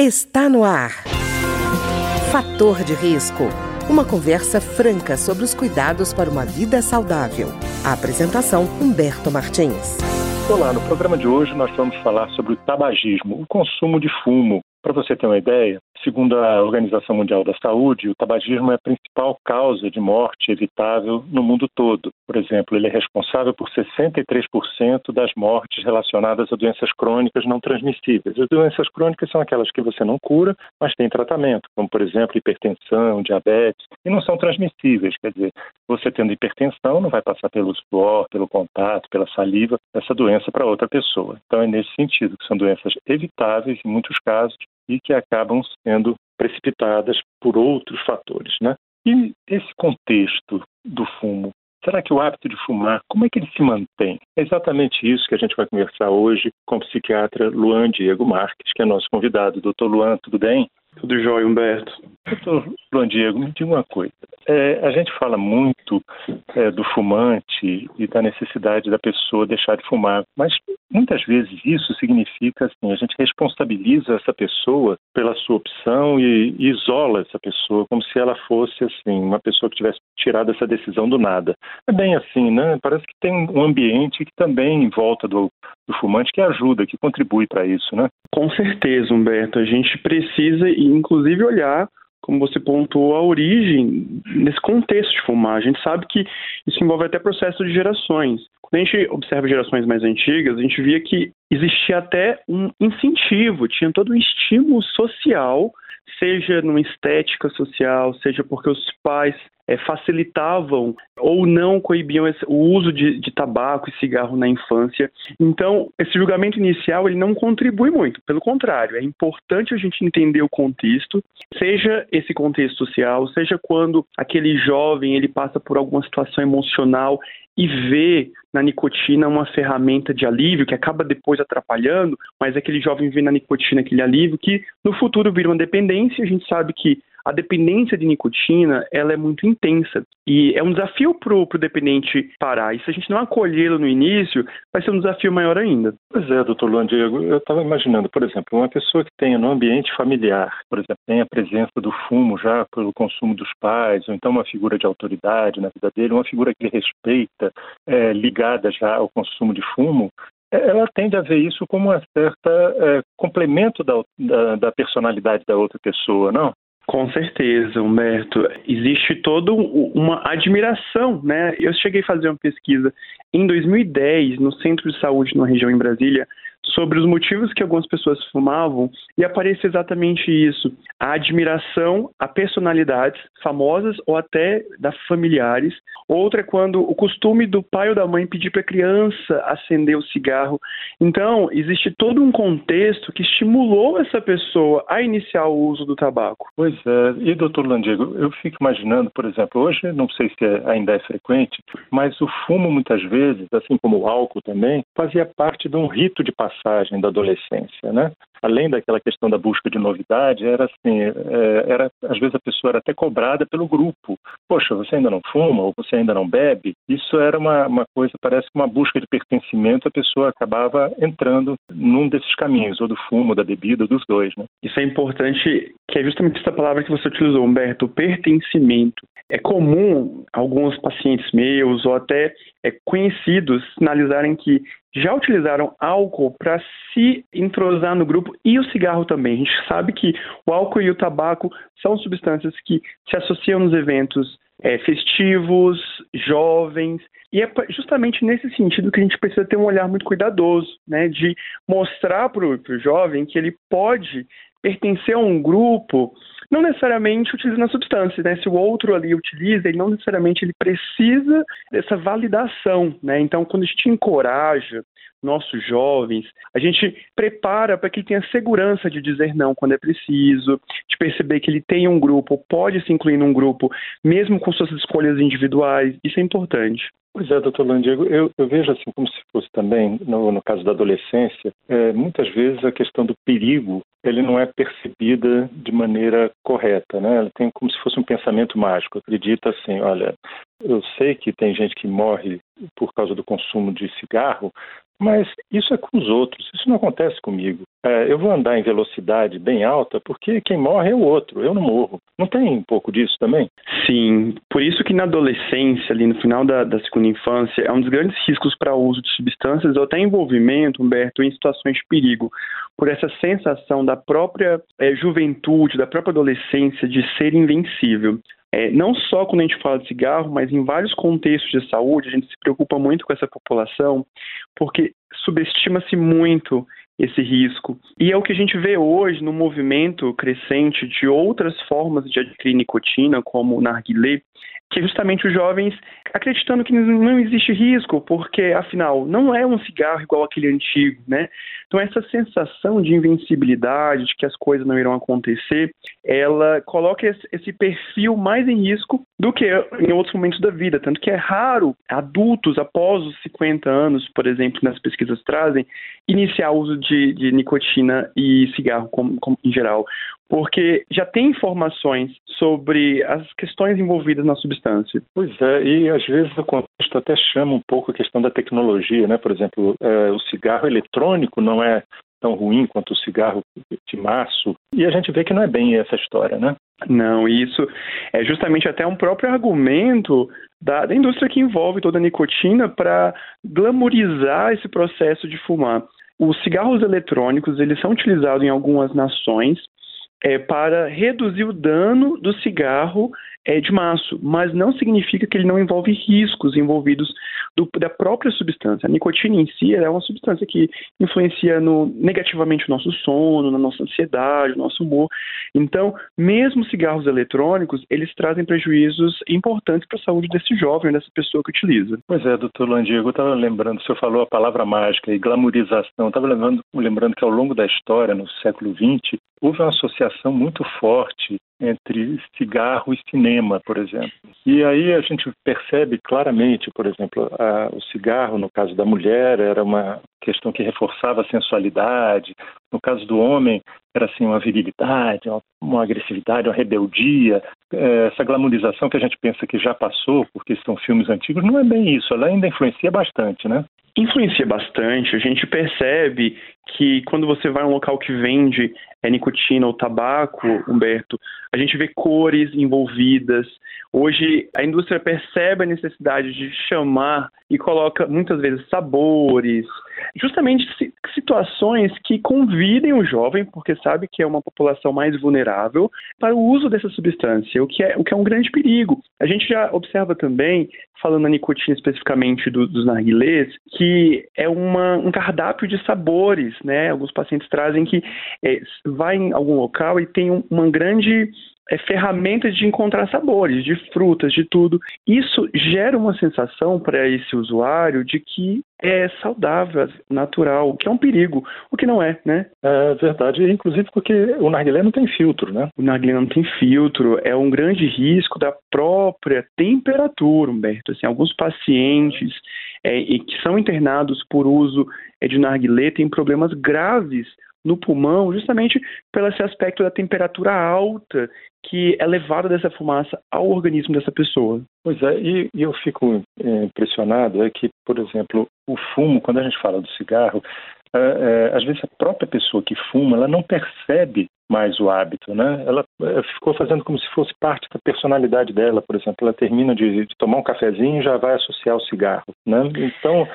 está no ar. Fator de risco. Uma conversa franca sobre os cuidados para uma vida saudável. A apresentação Humberto Martins. Olá, no programa de hoje nós vamos falar sobre o tabagismo, o consumo de fumo. Para você ter uma ideia, Segundo a Organização Mundial da Saúde, o tabagismo é a principal causa de morte evitável no mundo todo. Por exemplo, ele é responsável por 63% das mortes relacionadas a doenças crônicas não transmissíveis. As doenças crônicas são aquelas que você não cura, mas tem tratamento, como, por exemplo, hipertensão, diabetes, e não são transmissíveis. Quer dizer, você tendo hipertensão, não vai passar pelo suor, pelo contato, pela saliva, essa doença para outra pessoa. Então, é nesse sentido que são doenças evitáveis, em muitos casos, e que acabam sendo precipitadas por outros fatores, né? E esse contexto do fumo, será que o hábito de fumar, como é que ele se mantém? É exatamente isso que a gente vai conversar hoje com o psiquiatra Luan Diego Marques, que é nosso convidado. Doutor Luan, tudo bem? Tudo jóia, Humberto. Doutor Luan Diego, me diga uma coisa. É, a gente fala muito é, do fumante e da necessidade da pessoa deixar de fumar, mas muitas vezes isso significa assim, a gente responsabiliza essa pessoa pela sua opção e, e isola essa pessoa como se ela fosse assim uma pessoa que tivesse tirado essa decisão do nada. É bem assim, né? Parece que tem um ambiente que também em volta do, do fumante que ajuda, que contribui para isso, né? Com certeza, Humberto. A gente precisa, inclusive, olhar como você pontuou, a origem nesse contexto de fumar. A gente sabe que isso envolve até processo de gerações. Quando a gente observa gerações mais antigas, a gente via que existia até um incentivo, tinha todo um estímulo social, seja numa estética social, seja porque os pais é, facilitavam ou não coibiam esse, o uso de, de, tabaco e cigarro na infância. Então, esse julgamento inicial ele não contribui muito. Pelo contrário, é importante a gente entender o contexto, seja esse contexto social, seja quando aquele jovem ele passa por alguma situação emocional e vê na nicotina uma ferramenta de alívio que acaba depois atrapalhando, mas aquele jovem vê na nicotina aquele alívio que no futuro vira uma dependência. A gente sabe que a dependência de nicotina ela é muito intensa e é um desafio para o dependente parar. E se a gente não acolhê-lo no início, vai ser um desafio maior ainda. Pois é, doutor Luan Diego, eu estava imaginando, por exemplo, uma pessoa que tenha no ambiente familiar, por exemplo, tem a presença do fumo já pelo consumo dos pais, ou então uma figura de autoridade na vida dele, uma figura que ele respeita, é, ligada já ao consumo de fumo, é, ela tende a ver isso como um certo é, complemento da, da, da, personalidade da outra pessoa, não? Com certeza, Humberto. Existe toda uma admiração, né? Eu cheguei a fazer uma pesquisa em 2010 no Centro de Saúde numa região em Brasília sobre os motivos que algumas pessoas fumavam e aparece exatamente isso: a admiração a personalidades famosas ou até da familiares. Outra é quando o costume do pai ou da mãe pedir para a criança acender o cigarro. Então, existe todo um contexto que estimulou essa pessoa a iniciar o uso do tabaco. Pois é, e doutor Landigo, eu fico imaginando, por exemplo, hoje não sei se é, ainda é frequente, mas o fumo muitas vezes, assim como o álcool também, fazia parte de um rito de passagem passagem da adolescência, né? Além daquela questão da busca de novidade, era assim, é, era às vezes a pessoa era até cobrada pelo grupo. Poxa, você ainda não fuma ou você ainda não bebe? Isso era uma, uma coisa, parece que uma busca de pertencimento, a pessoa acabava entrando num desses caminhos, ou do fumo, da bebida, dos dois, né? Isso é importante, que é justamente essa palavra que você utilizou, Humberto, pertencimento. É comum alguns pacientes meus ou até é, conhecidos sinalizarem que já utilizaram álcool para se entrosar no grupo e o cigarro também. A gente sabe que o álcool e o tabaco são substâncias que se associam nos eventos é, festivos, jovens, e é justamente nesse sentido que a gente precisa ter um olhar muito cuidadoso, né, de mostrar para o jovem que ele pode pertencer a um grupo não necessariamente utilizando a substância, né? Se o outro ali utiliza, ele não necessariamente ele precisa dessa validação, né? Então, quando a gente encoraja nossos jovens, a gente prepara para que ele tenha segurança de dizer não quando é preciso, de perceber que ele tem um grupo, pode se incluir num grupo, mesmo com suas escolhas individuais. Isso é importante. Pois é, doutor Landiego, eu, eu, vejo assim como se fosse também, no, no caso da adolescência, é, muitas vezes a questão do perigo, ele não é percebida de maneira correta, né? Ela tem como se fosse um pensamento mágico, acredita assim, olha, eu sei que tem gente que morre por causa do consumo de cigarro, mas isso é com os outros, isso não acontece comigo. É, eu vou andar em velocidade bem alta porque quem morre é o outro, eu não morro. Não tem um pouco disso também? Sim, por isso que na adolescência, ali no final da, da segunda infância, é um dos grandes riscos para o uso de substâncias ou até envolvimento, Humberto, em situações de perigo, por essa sensação da própria é, juventude, da própria adolescência de ser invencível. É, não só quando a gente fala de cigarro, mas em vários contextos de saúde, a gente se preocupa muito com essa população, porque subestima-se muito esse risco. E é o que a gente vê hoje no movimento crescente de outras formas de adquirir nicotina, como o narguilé, que justamente os jovens acreditando que não existe risco, porque afinal não é um cigarro igual aquele antigo, né? Então essa sensação de invencibilidade, de que as coisas não irão acontecer, ela coloca esse perfil mais em risco do que em outros momentos da vida, tanto que é raro adultos após os 50 anos, por exemplo, nas pesquisas trazem, iniciar o uso de, de nicotina e cigarro como, como, em geral porque já tem informações sobre as questões envolvidas na substância. Pois é, e às vezes o contexto até chama um pouco a questão da tecnologia, né? Por exemplo, é, o cigarro eletrônico não é tão ruim quanto o cigarro de maço, e a gente vê que não é bem essa história, né? Não, isso é justamente até um próprio argumento da, da indústria que envolve toda a nicotina para glamorizar esse processo de fumar. Os cigarros eletrônicos eles são utilizados em algumas nações é, para reduzir o dano do cigarro é, de maço, mas não significa que ele não envolve riscos envolvidos do, da própria substância. A nicotina em si é uma substância que influencia no, negativamente o nosso sono, na nossa ansiedade, no nosso humor. Então, mesmo cigarros eletrônicos, eles trazem prejuízos importantes para a saúde desse jovem, dessa pessoa que utiliza. Pois é, doutor Landigo, eu estava lembrando, o senhor falou a palavra mágica e glamorização. Estava lembrando, lembrando que ao longo da história, no século XX, houve uma associação muito forte entre cigarro e cinema, por exemplo. E aí a gente percebe claramente, por exemplo, a, o cigarro, no caso da mulher, era uma questão que reforçava a sensualidade, no caso do homem, era assim uma virilidade, uma, uma agressividade, uma rebeldia. É, essa glamorização que a gente pensa que já passou, porque são filmes antigos, não é bem isso, ela ainda influencia bastante, né? Influencia bastante. A gente percebe que quando você vai a um local que vende é, nicotina ou tabaco, Humberto, a gente vê cores envolvidas. Hoje a indústria percebe a necessidade de chamar e coloca muitas vezes sabores, justamente situações que convidem o jovem, porque sabe que é uma população mais vulnerável, para o uso dessa substância, o que é, o que é um grande perigo. A gente já observa também, falando na nicotina especificamente do, dos narguilés, que é uma, um cardápio de sabores, né? Alguns pacientes trazem que é, vai em algum local e tem uma grande é, ferramentas de encontrar sabores, de frutas, de tudo. Isso gera uma sensação para esse usuário de que é saudável, natural, o que é um perigo, o que não é, né? É verdade, inclusive porque o narguilé não tem filtro, né? O narguilé não tem filtro, é um grande risco da própria temperatura, Humberto. Assim, alguns pacientes é, que são internados por uso é, de narguilé têm problemas graves no pulmão, justamente pelo esse aspecto da temperatura alta que é levada dessa fumaça ao organismo dessa pessoa. Pois é, e, e eu fico é, impressionado é que, por exemplo, o fumo, quando a gente fala do cigarro, é, é, às vezes a própria pessoa que fuma, ela não percebe mais o hábito, né? Ela eh, ficou fazendo como se fosse parte da personalidade dela, por exemplo, ela termina de, de tomar um cafezinho e já vai associar o cigarro, né? Então,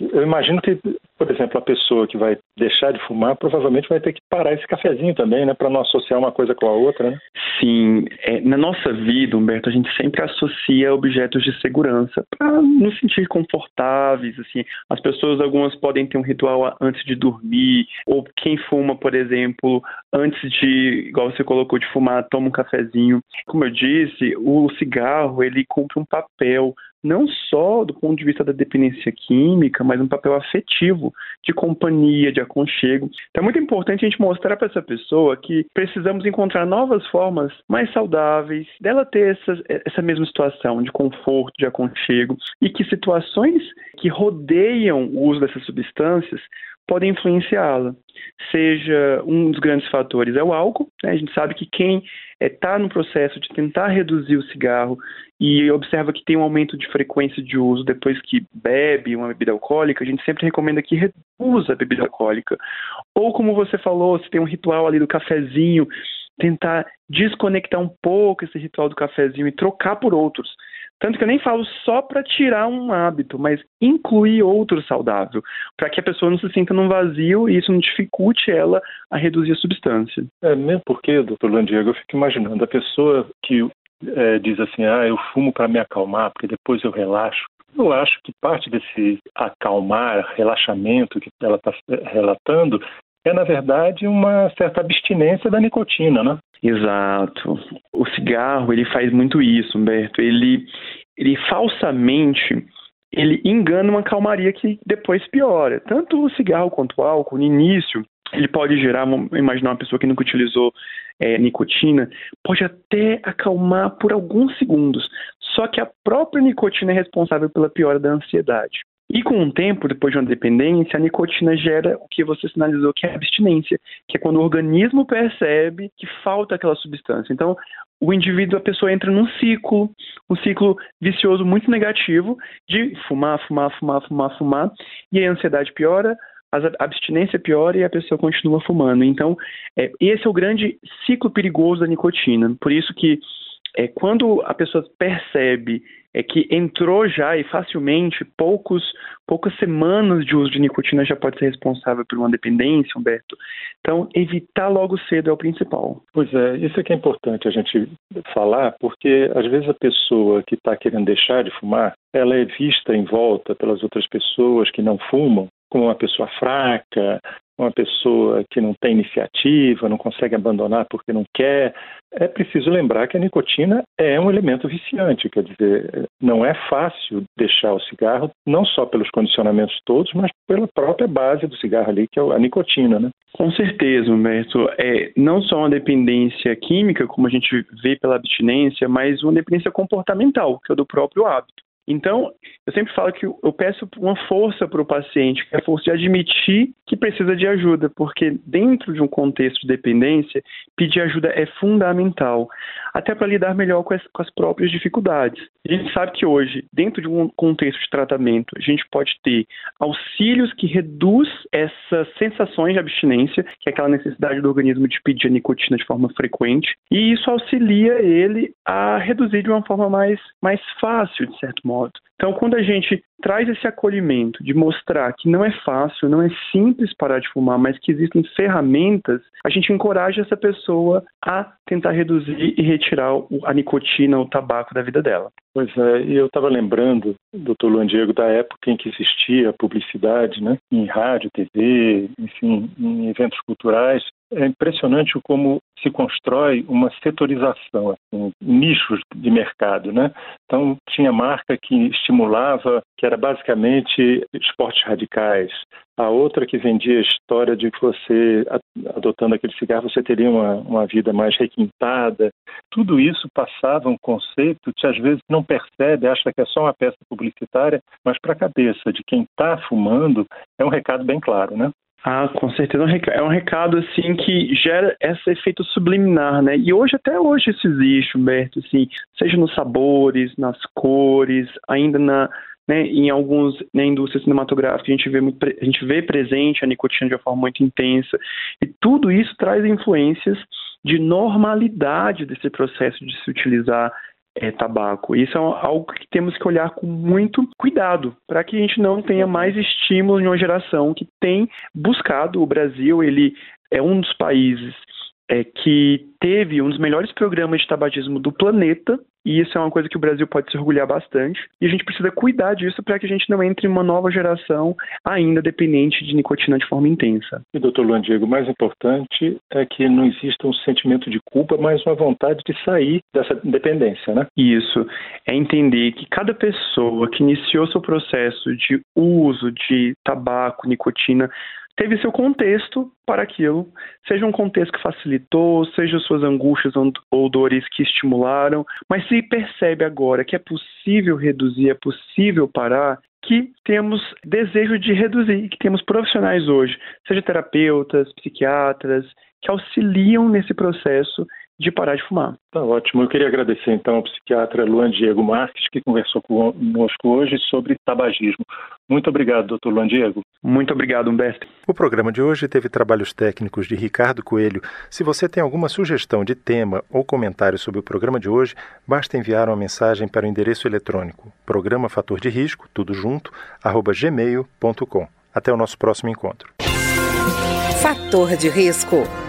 eu imagino que, por exemplo, a pessoa que vai deixar de fumar provavelmente vai ter que parar esse cafezinho também, né, para não associar uma coisa com a outra, né? Sim, é, na nossa vida, Humberto, a gente sempre associa objetos de segurança para nos sentir confortáveis, assim. As pessoas algumas podem ter um ritual antes de dormir, ou quem fuma, por exemplo, antes de, igual você colocou, de fumar, toma um cafezinho. Como eu disse, o cigarro, ele cumpre um papel não só do ponto de vista da dependência química, mas um papel afetivo, de companhia, de aconchego. Então é muito importante a gente mostrar para essa pessoa que precisamos encontrar novas formas mais saudáveis dela ter essa, essa mesma situação de conforto, de aconchego, e que situações que rodeiam o uso dessas substâncias podem influenciá-la. Seja um dos grandes fatores é o álcool, né? a gente sabe que quem está é, no processo de tentar reduzir o cigarro e observa que tem um aumento de frequência de uso depois que bebe uma bebida alcoólica, a gente sempre recomenda que reduza a bebida alcoólica. Ou como você falou, se tem um ritual ali do cafezinho, tentar desconectar um pouco esse ritual do cafezinho e trocar por outros. Tanto que eu nem falo só para tirar um hábito, mas incluir outro saudável, para que a pessoa não se sinta num vazio e isso não dificulte ela a reduzir a substância. É, mesmo porque, doutor Landiego, eu fico imaginando, a pessoa que é, diz assim, ah, eu fumo para me acalmar, porque depois eu relaxo. Eu acho que parte desse acalmar, relaxamento que ela está relatando é, na verdade, uma certa abstinência da nicotina, né? Exato. O cigarro, ele faz muito isso, Humberto. Ele, ele falsamente ele engana uma calmaria que depois piora. Tanto o cigarro quanto o álcool, no início, ele pode gerar, imaginar uma pessoa que nunca utilizou é, nicotina, pode até acalmar por alguns segundos. Só que a própria nicotina é responsável pela piora da ansiedade. E com o tempo, depois de uma dependência, a nicotina gera o que você sinalizou que é abstinência, que é quando o organismo percebe que falta aquela substância. Então, o indivíduo, a pessoa entra num ciclo, um ciclo vicioso muito negativo de fumar, fumar, fumar, fumar, fumar, e a ansiedade piora, a abstinência piora e a pessoa continua fumando. Então, é, esse é o grande ciclo perigoso da nicotina. Por isso que é, quando a pessoa percebe é que entrou já e facilmente, poucos, poucas semanas de uso de nicotina já pode ser responsável por uma dependência, Humberto. Então, evitar logo cedo é o principal. Pois é, isso é que é importante a gente falar, porque às vezes a pessoa que está querendo deixar de fumar, ela é vista em volta pelas outras pessoas que não fumam como uma pessoa fraca, uma pessoa que não tem iniciativa, não consegue abandonar porque não quer. É preciso lembrar que a nicotina é um elemento viciante, quer dizer, não é fácil deixar o cigarro, não só pelos condicionamentos todos, mas pela própria base do cigarro ali, que é a nicotina, né? Com certeza, Humberto. É não só uma dependência química, como a gente vê pela abstinência, mas uma dependência comportamental, que é do próprio hábito. Então, eu sempre falo que eu peço uma força para o paciente, que é a força de admitir que precisa de ajuda, porque dentro de um contexto de dependência, pedir ajuda é fundamental, até para lidar melhor com as, com as, próprias dificuldades. A gente sabe que hoje, dentro de um contexto de tratamento, a gente pode ter auxílios que reduz essas sensações de abstinência, que é aquela necessidade do organismo de pedir a nicotina de forma frequente, e isso auxilia ele a reduzir de uma forma mais, mais fácil, de certo modo modo. Então, quando a gente traz esse acolhimento de mostrar que não é fácil, não é simples parar de fumar, mas que existem ferramentas, a gente encoraja essa pessoa a tentar reduzir e retirar a nicotina, o tabaco da vida dela. Pois é, e eu estava lembrando, doutor Luan Diego, da época em que existia publicidade, né, em rádio, TV, enfim, em eventos culturais, é impressionante como se constrói uma setorização, assim, nichos de mercado, né? Então tinha marca que estimulava, que era basicamente esportes radicais. A outra que vendia a história de que você, adotando aquele cigarro, você teria uma, uma vida mais requintada. Tudo isso passava um conceito que às vezes não percebe, acha que é só uma peça publicitária, mas para a cabeça de quem está fumando é um recado bem claro, né? Ah, com certeza é um recado assim que gera esse efeito subliminar, né? E hoje até hoje isso existe, Humberto, assim, seja nos sabores, nas cores, ainda na né, em alguns na indústria cinematográfica a gente vê muito, a gente vê presente a nicotina de uma forma muito intensa e tudo isso traz influências de normalidade desse processo de se utilizar é, tabaco. Isso é algo que temos que olhar com muito cuidado para que a gente não tenha mais estímulo em uma geração que tem buscado o Brasil. Ele é um dos países é, que teve um dos melhores programas de tabagismo do planeta, e isso é uma coisa que o Brasil pode se orgulhar bastante, e a gente precisa cuidar disso para que a gente não entre em uma nova geração ainda dependente de nicotina de forma intensa. E, doutor Luan Diego, o mais importante é que não exista um sentimento de culpa, mas uma vontade de sair dessa dependência, né? Isso. É entender que cada pessoa que iniciou seu processo de uso de tabaco, nicotina, teve seu contexto para aquilo, seja um contexto que facilitou, seja suas angústias ou dores que estimularam, mas se percebe agora que é possível reduzir, é possível parar, que temos desejo de reduzir, que temos profissionais hoje, seja terapeutas, psiquiatras, que auxiliam nesse processo de parar de fumar. Tá ótimo. Eu queria agradecer então ao psiquiatra Luan Diego Marques, que conversou conosco hoje sobre tabagismo. Muito obrigado, doutor Luan Diego. Muito obrigado, Humberto. O programa de hoje teve trabalhos técnicos de Ricardo Coelho. Se você tem alguma sugestão de tema ou comentário sobre o programa de hoje, basta enviar uma mensagem para o endereço eletrônico programa fator de risco, tudo junto, arroba gmail.com. Até o nosso próximo encontro. Fator de risco